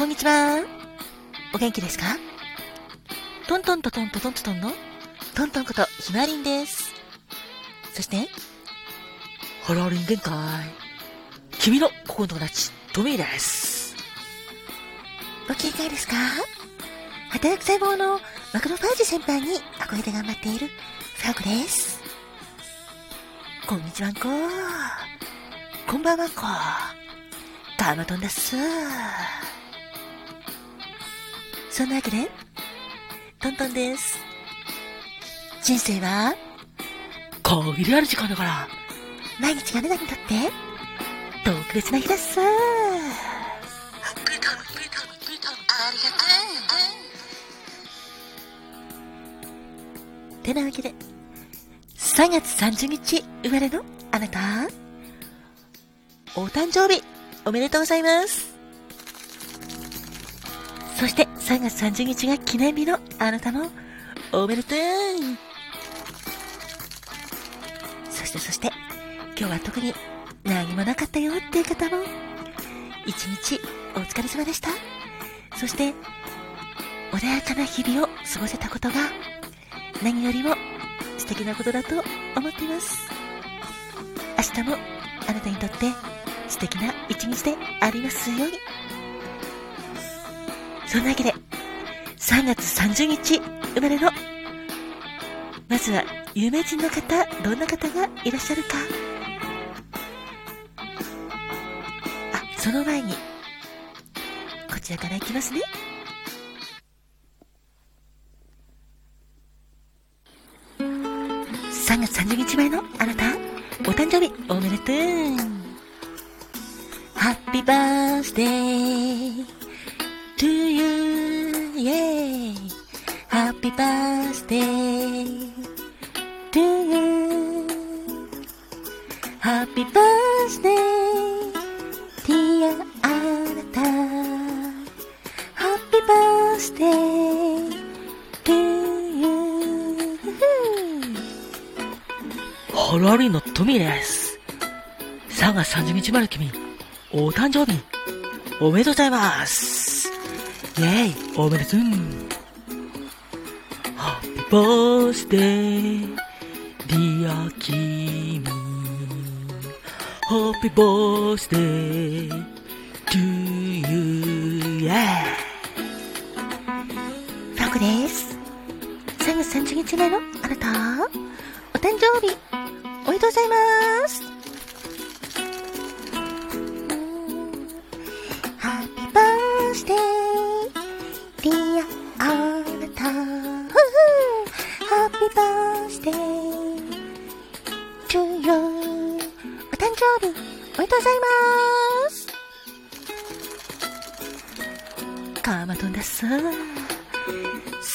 こんにちは。お元気ですか？トントントントントトントンのトントンことひまりんです。そして、ハローリン限界。君の心の友達、トミーです。ご機嫌いですか？働く細胞のマクロファージ先輩に憧れて頑張っているファーコです。こんにちはんこ。こんばんはんこ。ガーマトンです。そんなわけで、トントンです。人生は、限りある時間だから、毎日があなたにとって、特別な日です。グータン、グータン、グータン、ありがとう。てなわけで、3月30日生まれのあなた、お誕生日、おめでとうございます。そして3月30日が記念日のあなたもおめでとう。そしてそして今日は特に何もなかったよっていう方も一日お疲れ様でした。そして穏やかな日々を過ごせたことが何よりも素敵なことだと思っています。明日もあなたにとって素敵な一日でありますように。そんなわけで、3月30日生まれの、まずは有名人の方、どんな方がいらっしゃるか。あ、その前に、こちらからいきますね。3月30日前のあなた、お誕生日おめでとう。ハッピーバースデー to you, yeah. Happy birthday to you. Happy birthday, dear あなた。Happy birthday to you. ハラリのトミーです。3月30日まで君、お誕生日、おめでとうございます。イェイおめでとうハッピーバースデーdear 君 happy birthday to you. イェイファコです3月30日生まれのあなたお誕生日おめでとうございます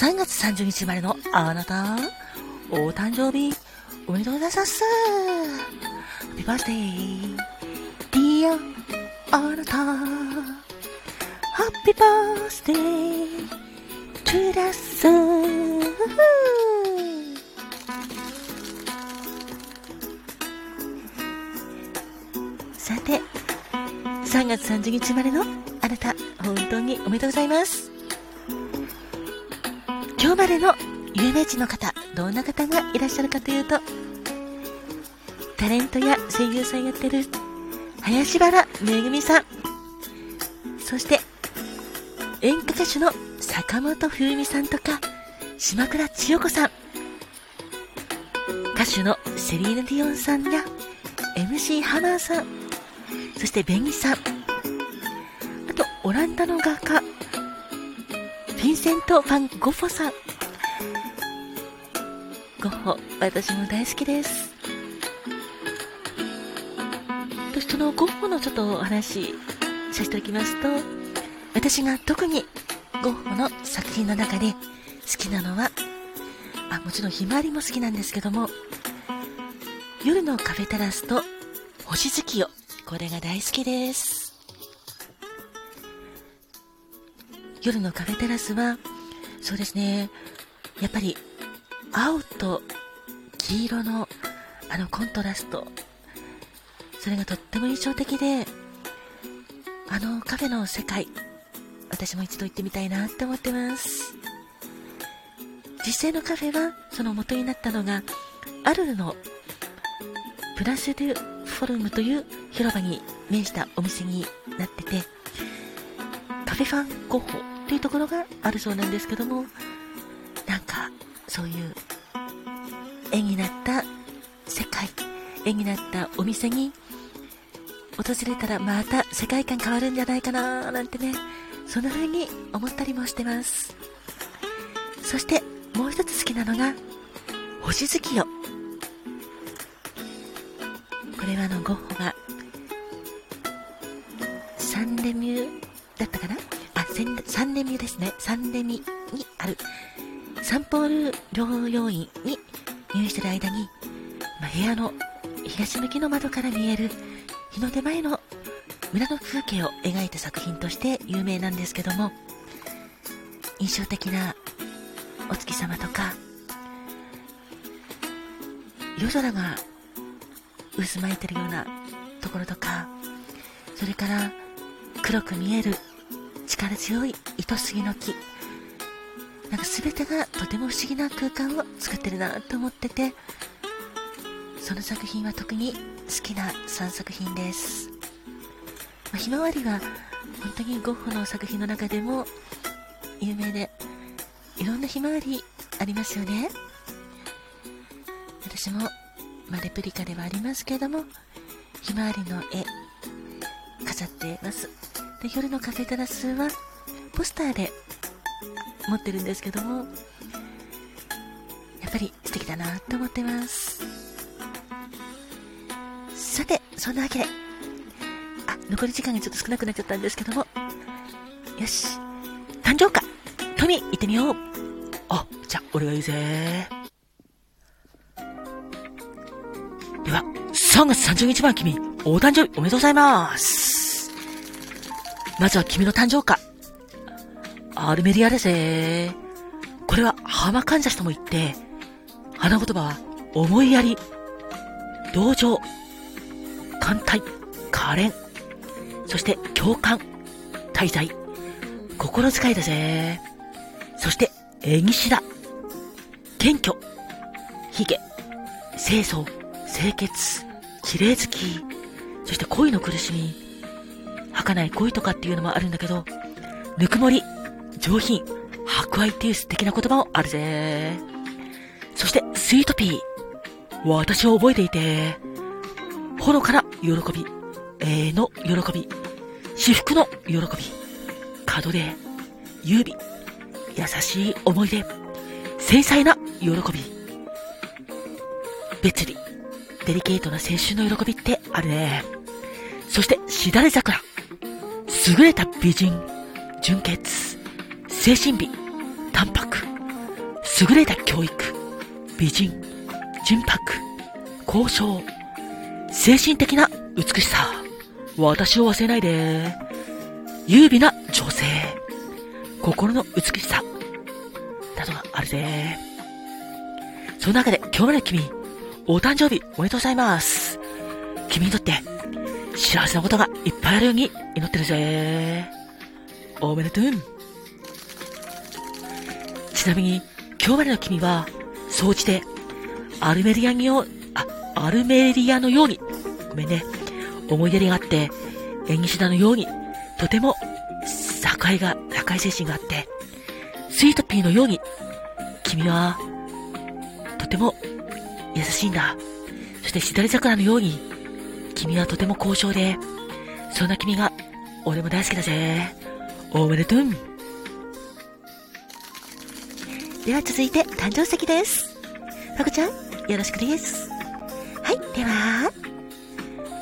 3月30日生まれのあなたお誕生日おめでとうございます。ハッピーバースデーディアあなた Happy birthday to the sun さて、3月30日生まれのあなた、本当におめでとうございます。今日までの有名人の方、どんな方がいらっしゃるかというと、タレントや声優さんやってる林原めぐみさん、そして演歌歌手の坂本冬美さんとか、島倉千代子さん、歌手のセリーヌ・ディオンさんや、MC ハマーさん、そしてベンギさん、あと、オランダの画家、ィンセント・ファン・ゴッホさん。ゴッホ、私も大好きです。そしてそのゴッホのちょっとお話させておきますと、私が特にゴッホの作品の中で好きなのは、あ、もちろんひまわりも好きなんですけども、夜のカフェテラスと星月夜、これが大好きです。夜のカフェテラスは、そうですね、やっぱり青と黄色のあのコントラスト、それがとっても印象的で、あのカフェの世界、私も一度行ってみたいなって思ってます。実際のカフェは、その元になったのが、アルルのプラス・デュ・フォルムという広場に面したお店になってて、カフェファンゴッホというところがあるそうなんですけども、なんか、そういう絵になった世界、絵になったお店に訪れたらまた世界観変わるんじゃないかななんてね、そんな風に思ったりもしてます。そして、もう一つ好きなのが、星月夜。これはあの、ゴッホが、サンレミューだったかな？あ、サンレミューですね。サンレミにある、サンポール療養院に入院してる間に、まあ、部屋の東向きの窓から見える日の出前の村の風景を描いた作品として有名なんですけども、印象的なお月様とか、夜空が渦巻いてるようなところとか、それから黒く見える力強い糸杉の木、なんか全てがとても不思議な空間を作ってるなと思ってて、その作品は特に好きな3作品です。まあ、ひまわりは本当にゴッホの作品の中でも有名でいろんなひまわりありますよね。私も、まあ、レプリカではありますけれどもひまわりの絵飾ってます。で夜のカフェテラスはポスターで持ってるんですけどもやっぱり素敵だなと思ってますさてそんなわけであ残り時間がちょっと少なくなっちゃったんですけどもよし誕生花トミー行ってみようあ、じゃあ、俺が言うぜ。では、3月30日は君、お誕生日おめでとうございます。まずは君の誕生花。アルメリアですぜ。これは浜かんざしとも言って、花言葉は思いやり、同情、艦隊、可憐、そして共感、滞在、心遣いだぜ。そして、縁岸だ。謙虚、髭、清楚、清潔、綺麗好き、そして恋の苦しみ、儚い恋とかっていうのもあるんだけど、ぬくもり、上品、博愛っていう素敵な言葉もあるぜ。そして、スイートピー。私を覚えていて、ほのかな喜び、永遠の喜び、至福の喜び、門出、優美、優しい思い出、繊細な喜び。別に、デリケートな青春の喜びってあるね。そして、しだれ桜。優れた美人、純潔、精神美、淡白。優れた教育、美人、純白、交渉、精神的な美しさ。私を忘れないで。優美な女性。心の美しさ。などがあるぜ。その中で今日まで君、お誕生日おめでとうございます。君にとって幸せなことがいっぱいあるように祈ってるぜ。おめでとう。ちなみに今日までの君は、総じてアルメリアによ、あ、アルメリアのように、ごめんね、思いやりがあって、演技師のように、とても、境が、境精神があって、スイートピーのように、君は、とても優しいんだ。そしてしだれ桜のように、君はとても高尚で、そんな君が、俺も大好きだぜ。おめでとう。では続いて、誕生石です。ファコちゃん、よろしくです。はい、では、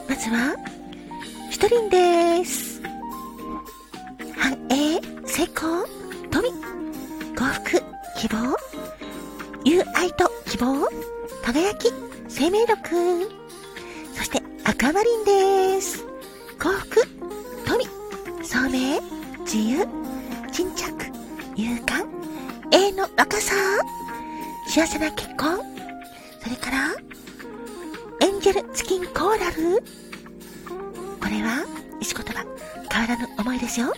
まずは、一人です。繁栄、成功、富。幸福、希望、友愛と希望、輝き、生命力、マリンです。幸福、富、聡明、自由、沈着、勇敢、永遠の若さ、幸せな結婚、それから、エンジェルチキンコーラル。これは、石言葉、変わらぬ思いですよ。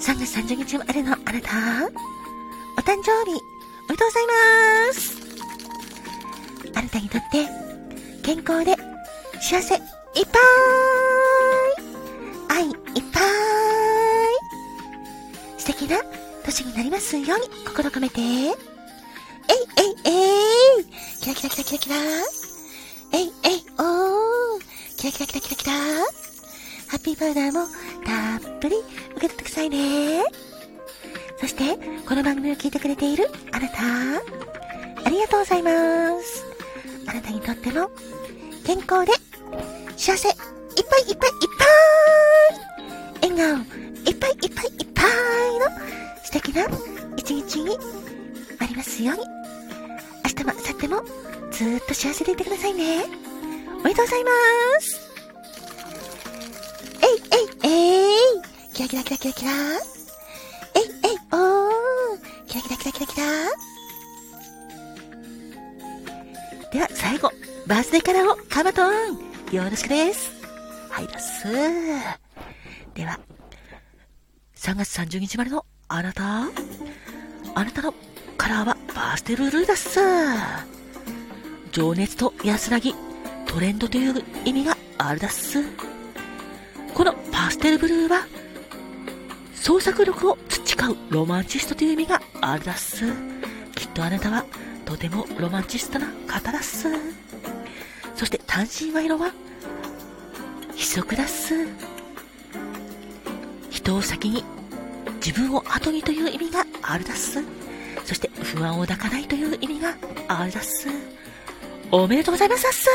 3月30日生まれのあなた、お誕生日、おめでとうございますあなたにとって、健康で、幸せ、いっぱい。愛いっぱい。素敵な年になりますように心込めて、えいえいえい。キラキラキラキラキラ。えいえいおー。キラキラキラキラキラ。ハッピーパウダーもたっぷり受け取ってくださいね。そして、この番組を聞いてくれているあなた、ありがとうございます。あなたにとっても、健康で、幸せ、いっぱいいっぱいいっぱい。笑顔、いっぱいいっぱいいっぱいの素敵な一日になりますように。明日も明後日もずーっと幸せでいてくださいね。おめでとうございます。えいえいえい。キラキラキラキラキラ。えいえい。おー。キラキラキラキラキラ。では最後、バースデーカラーをカバトンよろしくです。はいだっす。では、3月30日までのあなた、あなたのカラーはバースデールールだっす。情熱と安らぎ、トレンドという意味があるだっす。このパステルブルーは、創作力を培うロマンチストという意味があるだっす。きっとあなたはとてもロマンチストな方だっす。そして単身は色は、非色だっす。人を先に、自分を後にという意味があるだっす。そして不安を抱かないという意味があるだっす。おめでとうございますだっす。